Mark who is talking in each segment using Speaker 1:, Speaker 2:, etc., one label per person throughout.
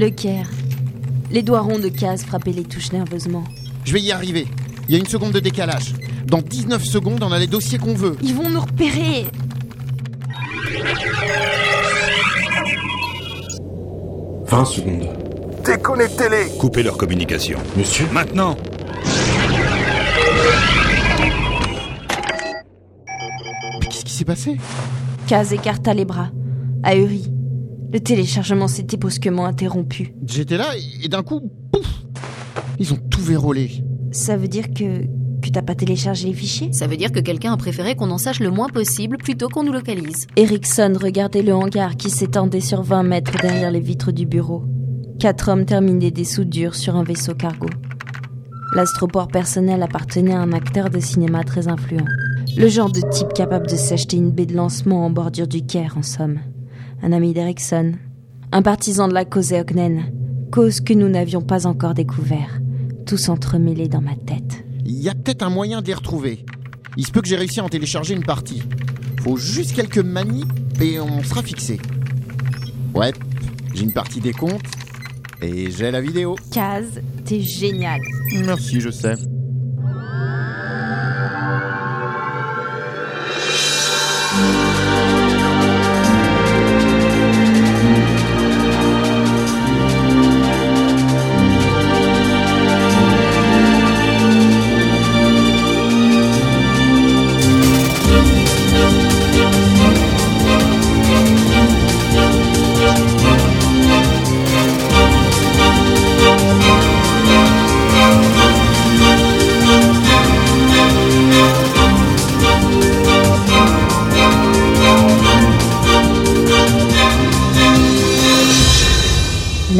Speaker 1: Le Caire. Les doigts ronds de Kaz frappaient les touches nerveusement.
Speaker 2: Je vais y arriver. Il y a une seconde de décalage. Dans 19 secondes, on a les dossiers qu'on veut.
Speaker 1: Ils vont nous repérer
Speaker 3: 20 secondes.
Speaker 4: Déconnectez-les
Speaker 5: Coupez leur communication.
Speaker 3: Monsieur
Speaker 5: Maintenant
Speaker 2: Mais qu'est-ce qui s'est passé?
Speaker 1: Kaz écarta les bras, ahuri. Le téléchargement s'était brusquement interrompu.
Speaker 2: J'étais là et d'un coup, pouf Ils ont tout vérolé.
Speaker 1: Ça veut dire que. que t'as pas téléchargé les fichiers?
Speaker 6: Ça veut dire que quelqu'un a préféré qu'on en sache le moins possible plutôt qu'on nous localise.
Speaker 1: Erickson regardait le hangar qui s'étendait sur 20 mètres derrière les vitres du bureau. Quatre hommes terminaient des soudures sur un vaisseau cargo. L'astroport personnel appartenait à un acteur de cinéma très influent. Le genre de type capable de s'acheter une baie de lancement en bordure du Caire, en somme. Un ami d'Erickson. Un partisan de la cause Eoknen. Cause que nous n'avions pas encore découvert. Tous entremêlés dans ma tête.
Speaker 2: Il y a peut-être un moyen de les retrouver. Il se peut que j'ai réussi à en télécharger une partie. Faut juste quelques manips et on sera fixé. Ouais, j'ai une partie des comptes et j'ai la vidéo.
Speaker 1: Kaz, t'es génial.
Speaker 2: Merci, je sais.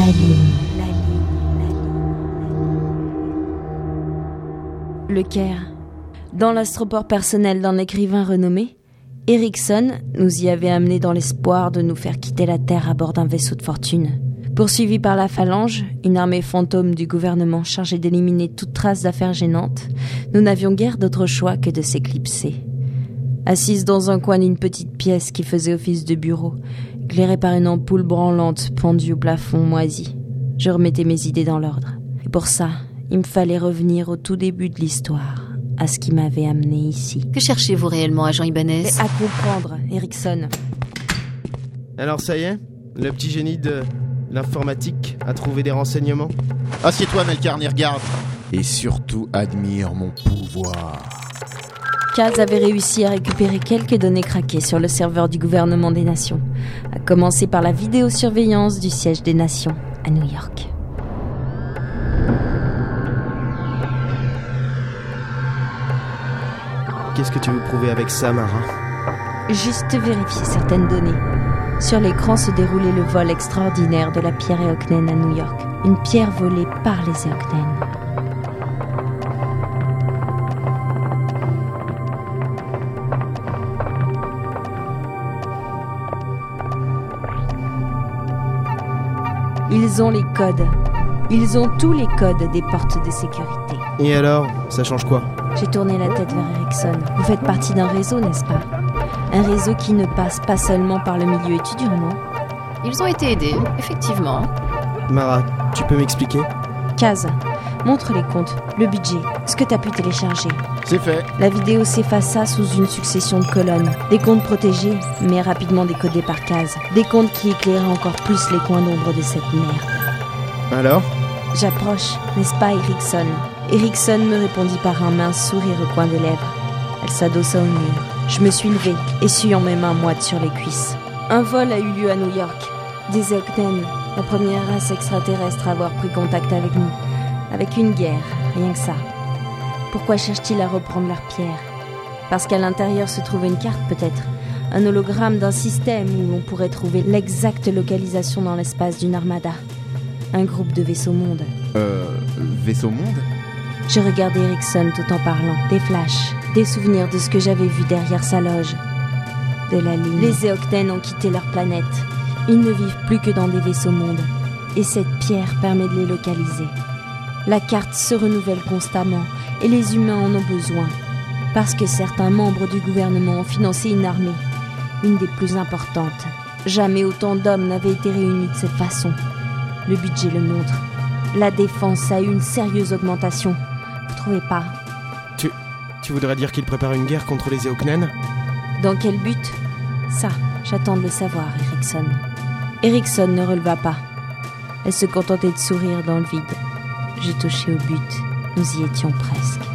Speaker 1: La. Le Caire. Dans l'astroport personnel d'un écrivain renommé, Erickson nous y avait amenés dans l'espoir de nous faire quitter la Terre à bord d'un vaisseau de fortune. Poursuivis par la Phalange, une armée fantôme du gouvernement chargée d'éliminer toute trace d'affaires gênantes, nous n'avions guère d'autre choix que de s'éclipser. Assise dans un coin d'une petite pièce qui faisait office de bureau, éclairée par une ampoule branlante pendue au plafond moisi, je remettais mes idées dans l'ordre. Et pour ça, il me fallait revenir au tout début de l'histoire, à ce qui m'avait amené ici.
Speaker 6: Que cherchez-vous réellement, agent Ibanez?
Speaker 1: Mais à comprendre, Erickson.
Speaker 7: Alors ça y est Le petit génie de l'informatique a trouvé des renseignements
Speaker 2: Assieds-toi, Melkarn, et regarde. Et surtout, admire mon pouvoir.
Speaker 1: Kaz avait réussi à récupérer quelques données craquées sur le serveur du gouvernement des nations, à commencer par la vidéosurveillance du siège des nations à New York.
Speaker 7: Qu'est-ce que tu veux prouver avec ça, Mara?
Speaker 1: Juste vérifier certaines données. Sur l'écran se déroulait le vol extraordinaire de la pierre Eoknen à New York. Une pierre volée par les Eoknen. Ils ont les codes. Ils ont tous les codes des portes de sécurité.
Speaker 7: Et alors, ça change quoi?
Speaker 1: J'ai tourné la tête vers Ericsson. Vous faites partie d'un réseau, n'est-ce pas? Un réseau qui ne passe pas seulement par le milieu étudiant, non
Speaker 6: Ils ont été aidés, effectivement.
Speaker 7: Mara, tu peux m'expliquer?
Speaker 1: Kaz, montre les comptes, le budget, ce que t'as pu télécharger.
Speaker 2: C'est fait.
Speaker 1: La vidéo s'effaça sous une succession de colonnes. Des comptes protégés, mais rapidement décodés par Kaz. Des comptes qui éclairaient encore plus les coins d'ombre de cette merde.
Speaker 7: Alors?
Speaker 1: J'approche, n'est-ce pas, Erickson Erickson me répondit par un mince sourire au coin des lèvres. Elle s'adossa au mur. Je me suis levée, essuyant mes mains moites sur les cuisses. Un vol a eu lieu à New York. Des Eoknen, la première race extraterrestre à avoir pris contact avec nous. Avec une guerre, rien que ça. Pourquoi cherchent-ils à reprendre leur pierre? Parce qu'à l'intérieur se trouve une carte peut-être? Un hologramme d'un système où l'on pourrait trouver l'exacte localisation dans l'espace d'une armada? Un groupe de vaisseaux mondes.
Speaker 2: Euh. Vaisseau monde?
Speaker 1: Je regardais Erickson tout en parlant. Des flashs, des souvenirs de ce que j'avais vu derrière sa loge. De la ligne. Les Eokten ont quitté leur planète. Ils ne vivent plus que dans des vaisseaux mondes. Et cette pierre permet de les localiser. La carte se renouvelle constamment et les humains en ont besoin. Parce que certains membres du gouvernement ont financé une armée. Une des plus importantes. Jamais autant d'hommes n'avaient été réunis de cette façon. Le budget le montre. La défense a eu une sérieuse augmentation. Vous trouvez pas?
Speaker 7: Tu, tu voudrais dire qu'il prépare une guerre contre les Eoknen?
Speaker 1: Dans quel but? Ça, j'attends de le savoir, Erickson. Erickson ne releva pas. Elle se contentait de sourire dans le vide. J'ai touché au but. Nous y étions presque.